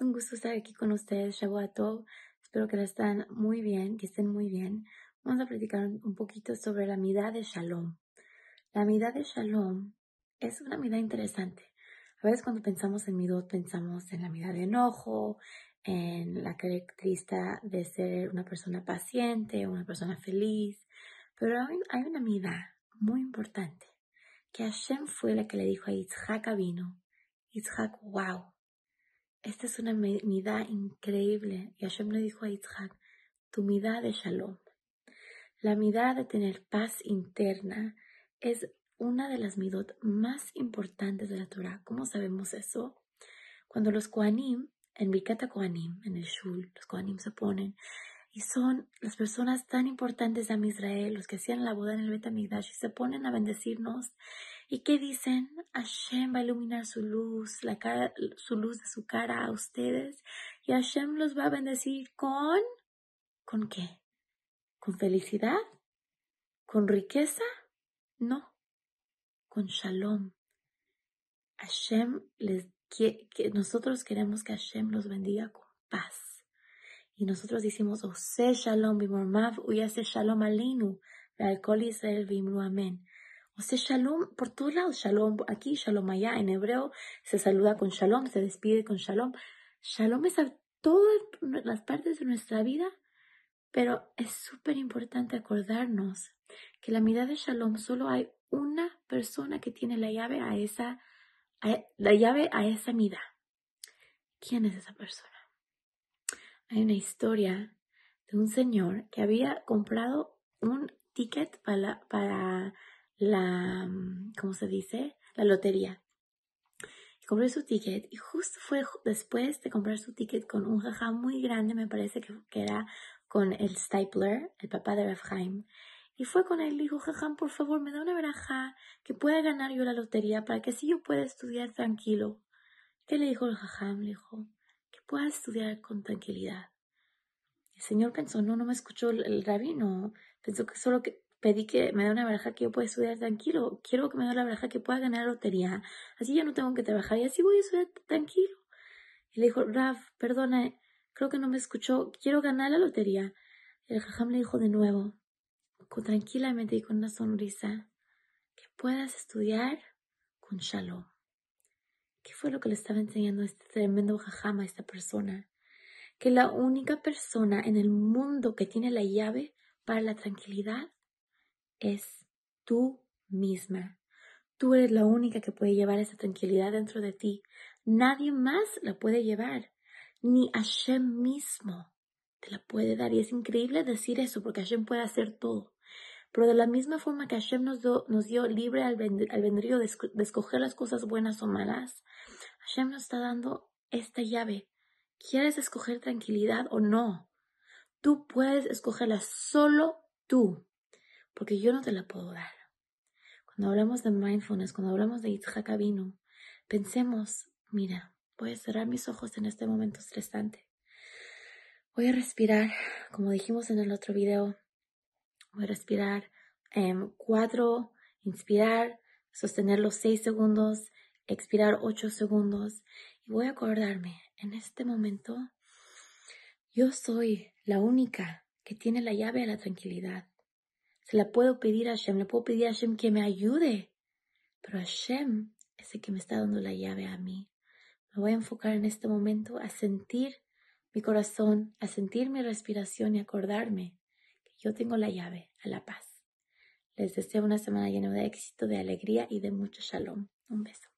un gusto estar aquí con ustedes, Shabuato. Espero que la estén muy bien, que estén muy bien. Vamos a platicar un poquito sobre la mitad de Shalom. La mitad de Shalom es una mitad interesante. A veces cuando pensamos en midot pensamos en la mitad de enojo, en la característica de ser una persona paciente, una persona feliz, pero hay, una mitad muy importante que Hashem fue la que le dijo a Yitzhak vino, Yitzhak, wow, esta es una midá increíble. Y Hashem le dijo a Yitzhak, tu midá de shalom. La midá de tener paz interna es una de las midot más importantes de la Torah. ¿Cómo sabemos eso? Cuando los Kohanim, en Bikata Kohanim, en el Shul, los Kohanim se ponen y son las personas tan importantes de Israel, los que hacían la boda en el Betamigdash y se ponen a bendecirnos ¿Y qué dicen? Hashem va a iluminar su luz, la su luz de su cara a ustedes. Y Hashem los va a bendecir con... ¿Con qué? ¿Con felicidad? ¿Con riqueza? No. Con shalom. Hashem les que, nosotros queremos que Hashem los bendiga con paz. Y nosotros decimos, oh, shalom bimormav, uyase shalom alinu, alcohol Israel bimru amén. O sea, shalom por todos lados, shalom aquí, shalom allá. En hebreo se saluda con shalom, se despide con shalom. Shalom es a todas las partes de nuestra vida, pero es súper importante acordarnos que la mirada de shalom solo hay una persona que tiene la llave a esa, la llave a esa mida. ¿Quién es esa persona? Hay una historia de un señor que había comprado un ticket para, para la, mm, ¿cómo se dice? La lotería. Y compré su ticket y justo fue después de comprar su ticket con un jaja muy grande, me parece que, era con el Stapler, el papá de Rafhaim. Y fue con él y dijo, jajam, por favor, me da una veraja que pueda ganar yo la lotería para que así yo pueda estudiar tranquilo. ¿Qué le dijo el jajam? Le dijo, que pueda estudiar con tranquilidad. El señor pensó, no, no me escuchó el, el rabino. Pensó que solo que pedí que me dé una baraja que yo pueda estudiar tranquilo. Quiero que me dé la baraja que pueda ganar lotería. Así ya no tengo que trabajar y así voy a estudiar tranquilo. Y le dijo, Raf, perdona, creo que no me escuchó. Quiero ganar la lotería. El jajam le dijo de nuevo, con, tranquilamente y con una sonrisa, que puedas estudiar con shalom. ¿Qué fue lo que le estaba enseñando este tremendo jajam a esta persona? Que la única persona en el mundo que tiene la llave para la tranquilidad es tú misma. Tú eres la única que puede llevar esa tranquilidad dentro de ti. Nadie más la puede llevar. Ni Hashem mismo te la puede dar. Y es increíble decir eso porque Hashem puede hacer todo. Pero de la misma forma que Hashem nos, nos dio libre albedrío de, de escoger las cosas buenas o malas, Hashem nos está dando esta llave. ¿Quieres escoger tranquilidad o no? Tú puedes escogerla solo tú porque yo no te la puedo dar. Cuando hablamos de mindfulness, cuando hablamos de Yitzhak vino, pensemos, mira, voy a cerrar mis ojos en este momento estresante. Voy a respirar, como dijimos en el otro video, voy a respirar en cuatro, inspirar, sostener los seis segundos, expirar ocho segundos y voy a acordarme, en este momento, yo soy la única que tiene la llave a la tranquilidad. Se la puedo pedir a Hashem, le puedo pedir a Hashem que me ayude. Pero Hashem es el que me está dando la llave a mí. Me voy a enfocar en este momento a sentir mi corazón, a sentir mi respiración y acordarme yo tengo la llave a la paz. Les deseo una semana llena de éxito, de alegría y de mucho shalom. Un beso.